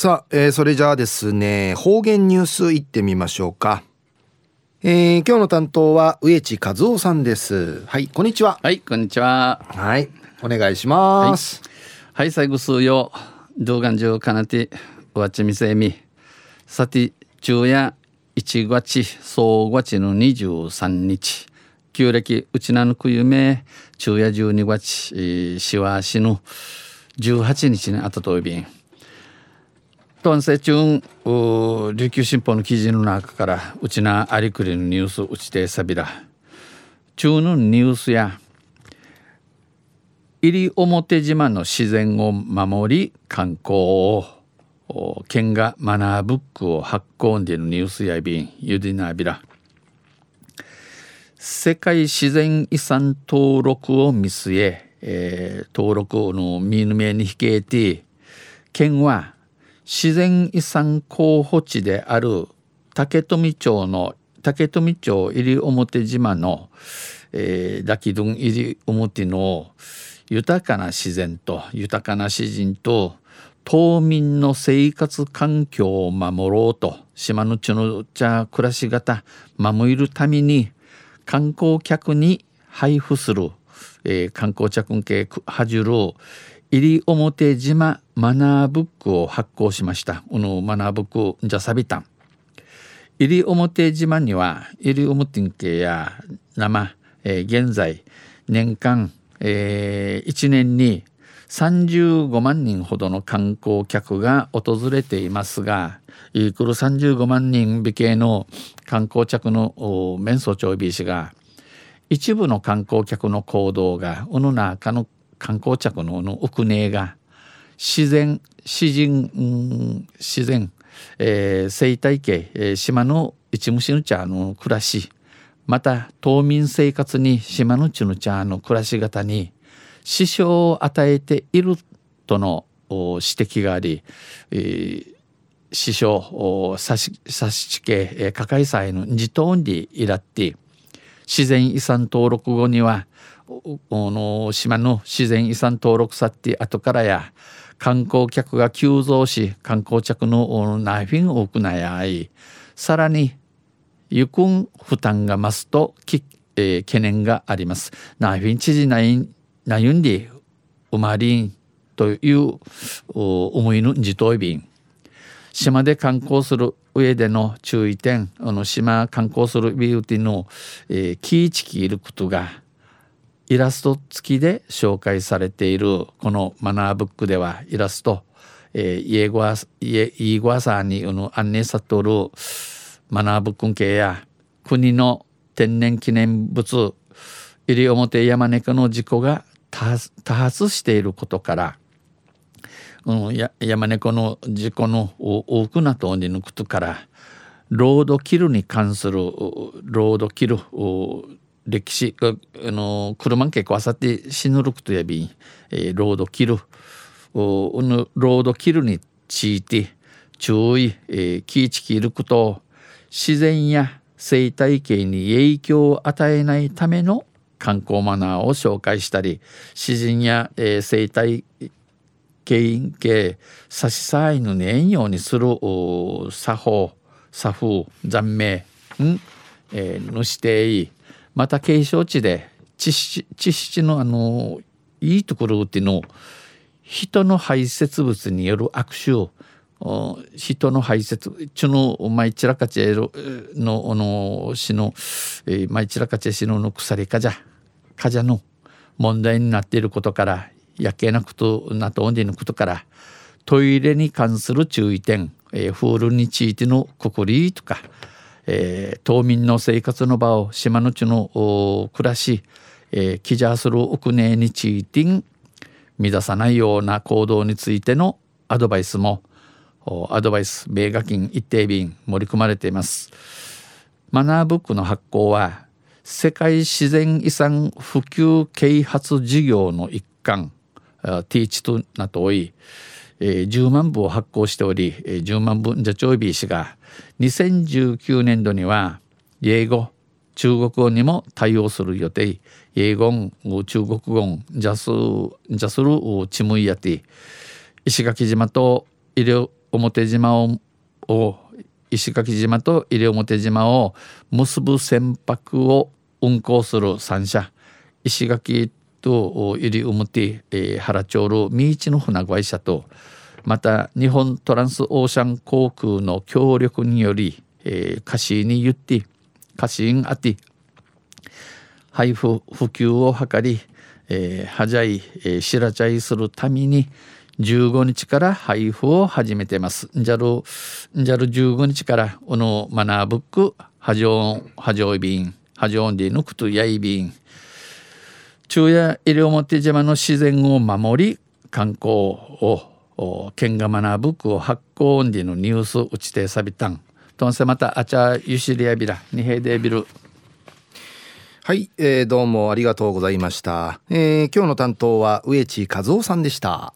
さあ、えー、それじゃあですね方言ニュースいってみましょうか。えー、今日の担当は植地和夫さんです。はいこんにちは。はいこんにちは。はいお願いします、はい、はい、最後数曜動画上かなておわちみせみ。さて昼夜1月総月の23日。旧暦うちなぬくゆめ昼夜12月、えー、しわしの18日にあたといびんトンセチュン琉球新報の記事の中からうちなありくりのニュースうちてさびら中のニュースや入表島の自然を守り観光を県がマナーブックを発行んでいるニュースやびんゆでなびら世界自然遺産登録を見据ええー、登録の見ぬめに引けて県は自然遺産候補地である竹富町の竹富町入表島の、えー、ダキドン入表の豊かな自然と豊かな自然と島民の生活環境を守ろうと島の地の茶暮らし方守るために観光客に配布する、えー、観光着系はじる入表島マナーブックを発行しました。このマナーブックじゃさびたん。入表島には入表家や生、えー、現在年間、えー、1年に35万人ほどの観光客が訪れていますが、いくる35万人美形の観光客の面相長美氏が一部の観光客の行動がおの中の観光客のの奥根が自然詩人、自然、えー、生態系、えー、島の一虫の茶の暮らしまた島民生活に島のちの茶の暮らし方に支障を与えているとの指摘があり、えー、支障差し差し付け、えー、加開祭の自頭にいらって自然遺産登録後にはの島の自然遺産登録さって後からや観光客が急増し観光客のナイフィン多くなやい。さらにゆくん負担が増すとき、えー、懸念があります。ナイフィン知事ないなゆんでうまりんという思いの自頭便島で観光する上での注意点あの島観光するビューティーの、えー、キーチキいることがイラスト付きで紹介されているこのマナーブックではイラスト、えー、イエゴアイエイゴアさんにの案内さとるマナーブックン系や国の天然記念物西表山猫の事故が多発していることから、うん、や山猫の事故の多くなとに抜くとからロードキルに関するロードキル歴史あの車結構あさって死ぬるくとやび、えー、ロードキル。おロードキルについて注意、えー、気ぃちきること。自然や生態系に影響を与えないための観光マナーを紹介したり自然や、えー、生態系系差し障いのねんようにする作法作風残命ん、えー、のしていい。また継承地で地質のあのいいところっていうのを人の排泄物による悪臭を人の排泄ちの毎ちらかちのあの死の毎ちらかち死のの鎖かじゃかじゃの問題になっていることからやけなことなとおんでのことからトイレに関する注意点、えー、フールについてのくくりとかえー、島民の生活の場を島の地の暮らし、えー、記者する奥根についてん乱さないような行動についてのアドバイスもアドバイス米画金一定便盛り込まれています。マナーブックの発行は世界自然遺産普及啓発事業の一環ティーチとなっており、えー、10万部を発行しており、えー、10万部じゃちょいびしが2019年度には英語中国語にも対応する予定。英語中国語ジャスジャスルチムイヤティ。石垣島と表島をを石垣島と西表島を結ぶ船舶を運航する3社。石垣と西表、えー、原町の三市の船会社とまた日本トランスオーシャン航空の協力により、えー、貸しに言って貸し員あて配布普及を図り、えー、はじゃい、えー、しらちゃいするために15日から配布を始めてます。じゃる、じゃる15日から、このマナーブック、はじょう、はじょう便、はじょうんでぬくとやい便、昼夜西表島の自然を守り、観光を、県が学ぶくを発行音でのニュース打ちてさびたん。とんせまたあちゃゆしりやびら、にへでびる。はい、えー、どうもありがとうございました。えー、今日の担当は植地和夫さんでした。